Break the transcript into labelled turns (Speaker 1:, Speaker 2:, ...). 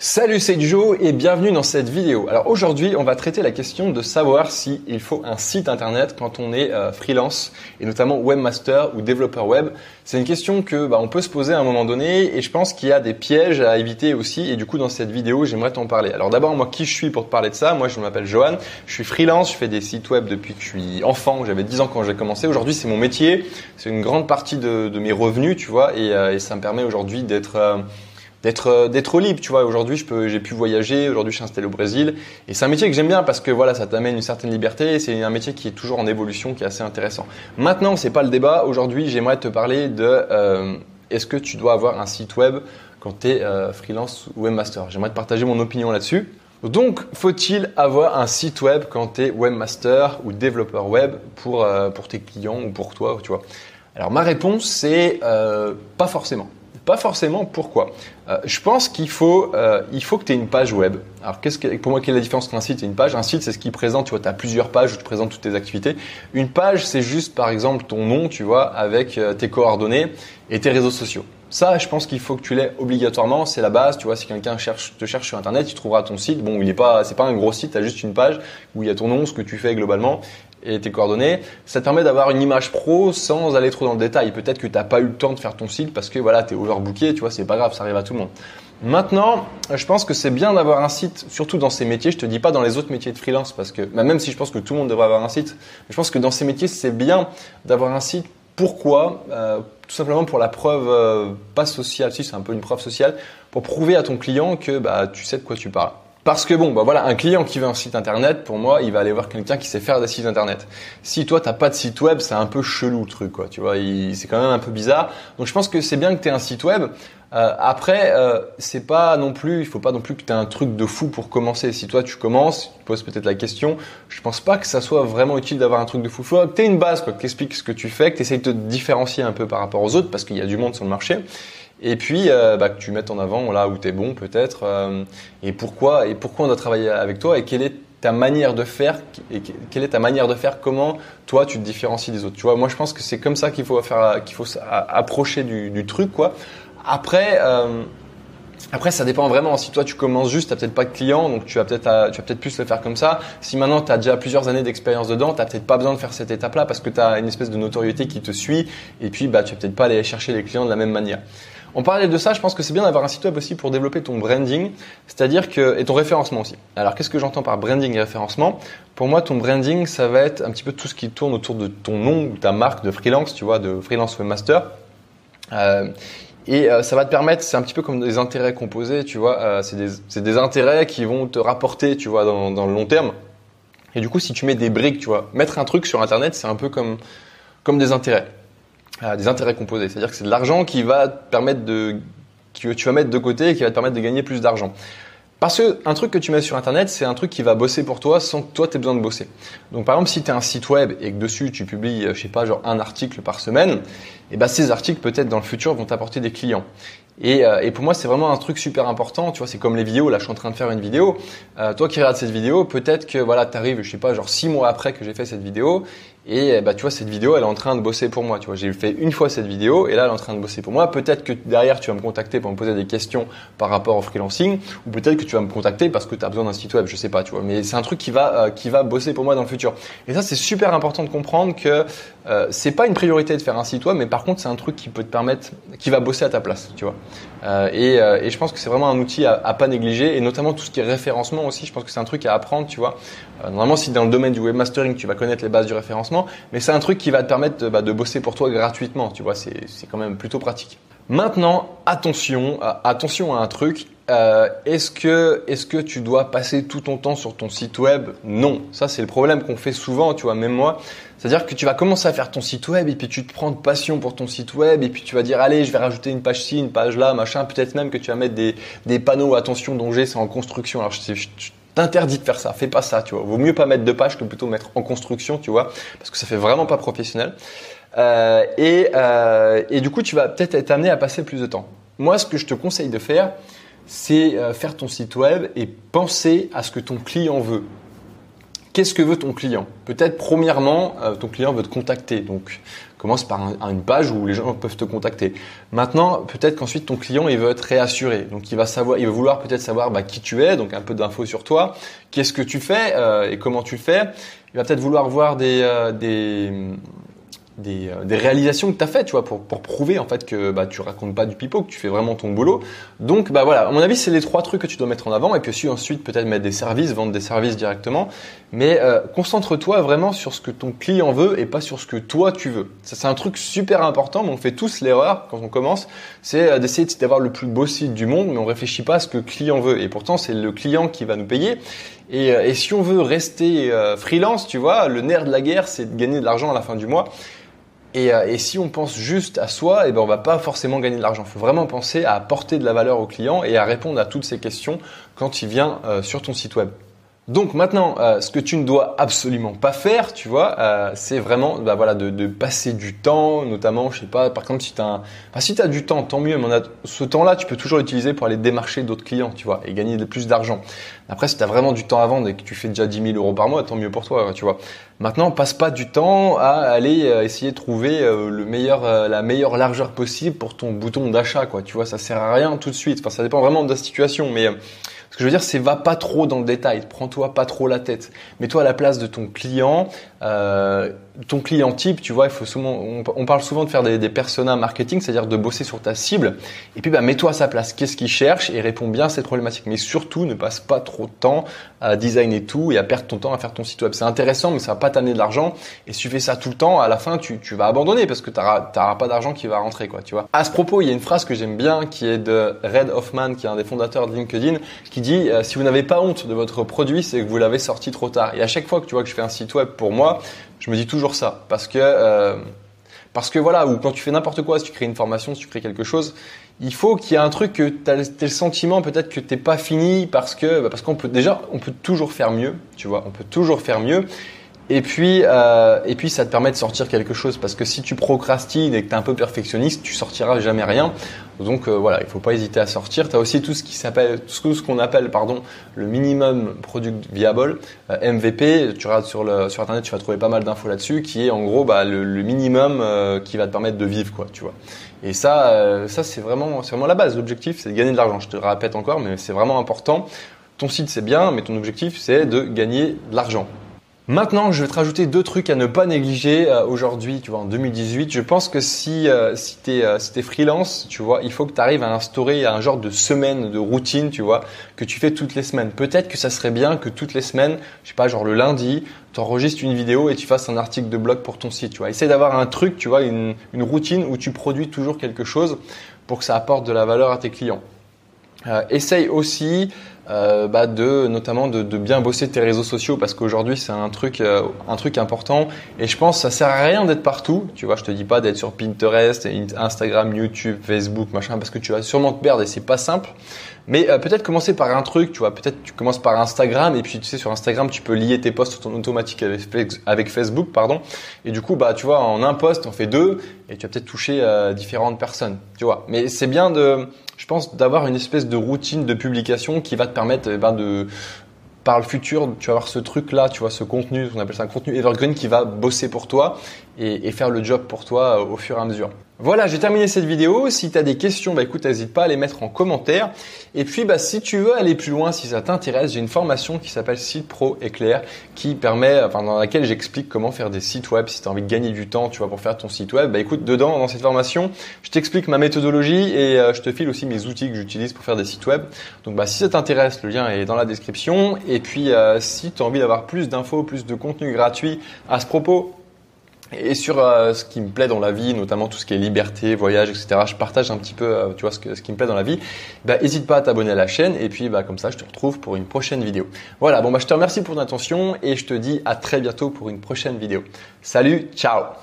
Speaker 1: Salut, c'est Joe et bienvenue dans cette vidéo. Alors aujourd'hui, on va traiter la question de savoir si il faut un site internet quand on est euh, freelance et notamment webmaster ou développeur web. C'est une question que bah, on peut se poser à un moment donné et je pense qu'il y a des pièges à éviter aussi et du coup dans cette vidéo, j'aimerais t'en parler. Alors d'abord, moi qui je suis pour te parler de ça? Moi, je m'appelle Johan, je suis freelance, je fais des sites web depuis que je suis enfant, j'avais 10 ans quand j'ai commencé. Aujourd'hui, c'est mon métier, c'est une grande partie de, mes revenus, tu vois, et, euh, ça me permet aujourd'hui d'être euh, d'être euh, d'être libre tu vois. Aujourd'hui je peux j'ai pu voyager aujourd'hui je suis installé au Brésil. Et c'est un métier que j'aime bien parce que voilà ça t'amène une certaine liberté c'est un métier qui est toujours en évolution qui est assez intéressant. Maintenant c'est pas le débat. Aujourd'hui j'aimerais te parler de euh, est-ce que tu dois avoir un site web quand tu es euh, freelance ou webmaster? J'aimerais te partager mon opinion là-dessus. Donc, faut-il avoir un site web quand tu es webmaster ou développeur web pour, pour tes clients ou pour toi, tu vois? Alors, ma réponse, c'est pas forcément. Pas forcément. Pourquoi euh, Je pense qu'il faut, euh, il faut que tu aies une page web. Alors, qu'est-ce que, pour moi, quelle est la différence entre un site et une page? Un site, c'est ce qui présente, tu vois, tu as plusieurs pages où tu présentes toutes tes activités. Une page, c'est juste, par exemple, ton nom, tu vois, avec euh, tes coordonnées et tes réseaux sociaux. Ça, je pense qu'il faut que tu l'aies obligatoirement. C'est la base. Tu vois, si quelqu'un cherche, te cherche sur Internet, il trouvera ton site. Bon, il n'est pas, c'est pas un gros site. Tu as juste une page où il y a ton nom, ce que tu fais globalement et tes coordonnées, ça te permet d'avoir une image pro sans aller trop dans le détail. Peut-être que tu n'as pas eu le temps de faire ton site parce que voilà, tu es overbooké, tu vois, c'est pas grave, ça arrive à tout le monde. Maintenant, je pense que c'est bien d'avoir un site, surtout dans ces métiers. Je te dis pas dans les autres métiers de freelance parce que, bah, même si je pense que tout le monde devrait avoir un site, je pense que dans ces métiers, c'est bien d'avoir un site. Pourquoi? Euh, Tout simplement pour la preuve, euh, pas sociale, si c'est un peu une preuve sociale, pour prouver à ton client que bah, tu sais de quoi tu parles. Parce que bon, bah voilà, un client qui veut un site internet, pour moi, il va aller voir quelqu'un qui sait faire des sites internet. Si toi t'as pas de site web, c'est un peu chelou le truc, quoi. Tu vois, c'est quand même un peu bizarre. Donc je pense que c'est bien que tu aies un site web. Euh, après, euh, c'est pas non plus, il faut pas non plus que tu aies un truc de fou pour commencer. Si toi tu commences, tu poses peut-être la question. Je pense pas que ça soit vraiment utile d'avoir un truc de fou. Faut que tu aies une base, quoi, que t'expliques ce que tu fais, que tu essayes de te différencier un peu par rapport aux autres, parce qu'il y a du monde sur le marché et puis euh, bah, que tu mettes en avant là où tu es bon peut-être euh, et pourquoi et pourquoi on doit travailler avec toi et quelle est ta manière de faire et quelle est ta manière de faire comment toi tu te différencies des autres tu vois moi je pense que c'est comme ça qu'il faut faire qu'il faut approcher du, du, truc quoi après euh, après, ça dépend vraiment. Si toi tu commences juste, tu peut-être pas de clients, donc tu vas peut-être tu vas peut-être plus le faire comme ça. Si maintenant tu as déjà plusieurs années d'expérience dedans, tu peut-être pas besoin de faire cette étape-là parce que tu as une espèce de notoriété qui te suit et puis bah tu vas peut-être pas aller chercher les clients de la même manière. On parlait de ça, je pense que c'est bien d'avoir un site web aussi pour développer ton branding, c'est-à-dire que et ton référencement aussi. Alors qu'est-ce que j'entends par branding et référencement? Pour moi, ton branding, ça va être un petit peu tout ce qui tourne autour de ton nom ou ta marque de freelance, tu vois, de freelance webmaster. Euh, et euh, ça va te permettre, c'est un petit peu comme des intérêts composés, tu vois, euh, c'est des, intérêts qui vont te rapporter, tu vois, dans, dans, le long terme. Et du coup, si tu mets des briques, tu vois, mettre un truc sur Internet, c'est un peu comme, comme des intérêts. Euh, des intérêts composés. C'est-à-dire que c'est de l'argent qui va te permettre de, que tu vas mettre de côté et qui va te permettre de gagner plus d'argent. Parce que un truc que tu mets sur internet, c'est un truc qui va bosser pour toi sans que toi tu aies besoin de bosser. Donc par exemple, si tu as un site web et que dessus tu publies je sais pas genre un article par semaine, et eh ben ces articles peut-être dans le futur vont t'apporter des clients. Et, euh, et, pour moi, c'est vraiment un truc super important. Tu vois, c'est comme les vidéos. Là, je suis en train de faire une vidéo. Euh, toi qui regardes cette vidéo, peut-être que voilà, t'arrives, je sais pas, genre six mois après que j'ai fait cette vidéo, et bah tu vois, cette vidéo, elle est en train de bosser pour moi. Tu vois, j'ai fait une fois cette vidéo, et là, elle est en train de bosser pour moi. Peut-être que derrière, tu vas me contacter pour me poser des questions par rapport au freelancing, ou peut-être que tu vas me contacter parce que tu as besoin d'un site web. Je sais pas, tu vois. Mais c'est un truc qui va euh, qui va bosser pour moi dans le futur. Et ça, c'est super important de comprendre que euh, c'est pas une priorité de faire un site web, mais par contre, c'est un truc qui peut te permettre, qui va bosser à ta place, tu vois. Euh, et, euh, et, je pense que c'est vraiment un outil à, à, pas négliger, et notamment tout ce qui est référencement aussi. Je pense que c'est un truc à apprendre, tu vois. Normalement, si dans le domaine du webmastering, tu vas connaître les bases du référencement, mais c'est un truc qui va te permettre de, bah, de bosser pour toi gratuitement, tu vois. C'est quand même plutôt pratique. Maintenant, attention, euh, attention à un truc. Euh, est-ce que, est-ce que tu dois passer tout ton temps sur ton site web? Non, ça c'est le problème qu'on fait souvent, tu vois, même moi. C'est-à-dire que tu vas commencer à faire ton site web et puis tu te prends de passion pour ton site web et puis tu vas dire allez, je vais rajouter une page ci, une page là, machin. Peut-être même que tu vas mettre des, des panneaux attention danger, c'est en construction. Alors je, je, t'interdis de faire ça, fais pas ça, tu vois. Vaut mieux pas mettre de page que plutôt mettre en construction, tu vois, parce que ça fait vraiment pas professionnel. Euh, et, euh, et du coup, tu vas peut-être être amené à passer plus de temps. Moi, ce que je te conseille de faire, c'est euh, faire ton site web et penser à ce que ton client veut. Qu'est-ce que veut ton client? Peut-être premièrement, ton client veut te contacter. Donc, commence par une page où les gens peuvent te contacter. Maintenant, peut-être qu'ensuite ton client il veut être réassuré, donc il va savoir, il va vouloir peut-être savoir bah, qui tu es, donc un peu d'infos sur toi, qu'est-ce que tu fais euh, et comment tu le fais? Il va peut-être vouloir voir des, euh, des des, euh, des, réalisations que tu as faites, tu vois, pour, pour prouver en fait que bah, tu racontes pas du pipeau, que tu fais vraiment ton boulot. Donc bah voilà, à mon avis, c'est les trois trucs que tu dois mettre en avant et puis ensuite peut-être mettre des services, vendre des services directement. Mais euh, concentre-toi vraiment sur ce que ton client veut et pas sur ce que toi tu veux. Ça c'est un truc super important, mais on fait tous l'erreur quand on commence, c'est euh, d'essayer d'avoir le plus beau site du monde, mais on réfléchit pas à ce que le client veut. Et pourtant, c'est le client qui va nous payer. Et, et si on veut rester freelance, tu vois, le nerf de la guerre, c'est de gagner de l'argent à la fin du mois. Euh, et, si on pense juste à soi, eh ben on va pas forcément gagner de l'argent. Il faut vraiment penser à apporter de la valeur au client et à répondre à toutes ces questions quand il vient euh, sur ton site web. Donc maintenant, euh, ce que tu ne dois absolument pas faire, tu vois, euh, c'est vraiment bah, voilà, de, de, passer du temps, notamment, je sais pas, par exemple, si tu as, enfin, si as du temps, tant mieux, mais ce temps-là, tu peux toujours l'utiliser pour aller démarcher d'autres clients, tu vois, et gagner plus d'argent. Après, si tu as vraiment du temps à vendre et que tu fais déjà 10 000 euros par mois, tant mieux pour toi, tu vois. Maintenant, passe pas du temps à aller euh, essayer de trouver le meilleur, la meilleure largeur possible pour ton bouton d'achat, quoi. Tu vois, ça sert à rien tout de suite. Enfin, ça dépend vraiment de la situation, mais ce que je veux dire, c'est va pas trop dans le détail, prends-toi pas trop la tête. Mets-toi à la place de ton client, euh, ton client type, tu vois, il faut souvent, on, parle souvent de faire des, des personas marketing, c'est-à-dire de bosser sur ta cible. Et puis, bah, mets-toi à sa place. Qu'est-ce qu'il cherche et réponds bien à cette problématique. Mais surtout, ne passe pas trop de temps à designer tout et à perdre ton temps à faire ton site web. C'est intéressant, mais ça va pas t'amener de l'argent. Et si tu fais ça tout le temps, à la fin, tu, vas abandonner parce que tu n'auras pas d'argent qui va rentrer, tu vois. À ce propos, il y a une phrase que j'aime bien qui est de Red Hoffman, qui est un des fondateurs de LinkedIn, dit euh, si vous n'avez pas honte de votre produit, c'est que vous l'avez sorti trop tard. Et à chaque fois que tu vois que je fais un site web pour moi, je me dis toujours ça parce que euh, parce que voilà, ou quand tu fais n'importe quoi, si tu crées une formation, si tu crées quelque chose, il faut qu'il y ait un truc que tu as le sentiment peut-être que t'es pas fini parce que bah parce qu'on peut déjà on peut toujours faire mieux, tu vois, on peut toujours faire mieux. Et puis, euh, et puis, ça te permet de sortir quelque chose parce que si tu procrastines et que tu es un peu perfectionniste, tu sortiras jamais rien. Donc euh, voilà, il faut pas hésiter à sortir. Tu as aussi tout ce qui s'appelle, tout ce qu'on appelle, pardon, le minimum product viable, euh, MVP. Tu regardes sur le sur internet, tu vas trouver pas mal d'infos là-dessus, qui est en gros bah, le, le minimum euh, qui va te permettre de vivre, quoi, tu vois. Et ça, ça c'est vraiment, c'est vraiment la base. L'objectif, c'est de gagner de l'argent. Je te le répète encore, mais c'est vraiment important. Ton site, c'est bien, mais ton objectif, c'est de gagner de l'argent. Maintenant, je vais te rajouter deux trucs à ne pas négliger euh, aujourd'hui, tu vois, en 2018. Je pense que si, euh, si tu es, euh, freelance, tu vois, il faut que tu arrives à instaurer un genre de semaine, de routine, tu vois, que tu fais toutes les semaines. Peut-être que ça serait bien que toutes les semaines, je sais pas, genre le lundi, tu enregistres une vidéo et tu fasses un article de blog pour ton site, tu vois. Essaye d'avoir un truc, tu vois, une, routine où tu produis toujours quelque chose pour que ça apporte de la valeur à tes clients. Essaye aussi euh, bah de notamment de, bien bosser tes réseaux sociaux parce qu'aujourd'hui c'est un truc euh, un truc important. Et je pense que ça sert à rien d'être partout. Tu vois je te dis pas d'être sur Pinterest Instagram YouTube Facebook machin parce que tu vas sûrement te perdre et c'est pas simple. Mais euh, peut-être commencer par un truc tu vois. Peut-être tu commences par Instagram et puis tu sais sur Instagram tu peux lier tes posts en automatique avec, avec Facebook pardon. Et du coup bah tu vois en un post on fait deux et tu vas peut-être toucher différentes personnes tu vois. Mais c'est bien de je pense, d'avoir une espèce de routine de publication qui va te permettre eh ben, de, par le futur, tu vas avoir ce truc-là, tu vois, ce contenu, on appelle ça un contenu evergreen qui va bosser pour toi et, faire le job pour toi euh, au fur et à mesure. Voilà, j'ai terminé cette vidéo. Si tu as des questions, bah écoute, n'hésite pas à les mettre en commentaire. Et puis, bah, si tu veux aller plus loin, si ça t'intéresse, j'ai une formation qui s'appelle Site Pro Éclair, qui permet, enfin, dans laquelle j'explique comment faire des sites web. Si tu as envie de gagner du temps, tu vois, pour faire ton site web, bah écoute, dedans, dans cette formation, je t'explique ma méthodologie et euh, je te file aussi mes outils que j'utilise pour faire des sites web. Donc, bah, si ça t'intéresse, le lien est dans la description. Et puis, euh, si tu as envie d'avoir plus d'infos, plus de contenu gratuit à ce propos, et sur euh, ce qui me plaît dans la vie, notamment tout ce qui est liberté, voyage, etc. Je partage un petit peu, euh, tu vois, ce, qui me plaît dans la vie. Bah, hésite pas à t'abonner à la chaîne et puis bah, comme ça, je te retrouve pour une prochaine vidéo. Voilà, bon bah je te remercie pour ton attention et je te dis à très bientôt pour une prochaine vidéo. Salut, ciao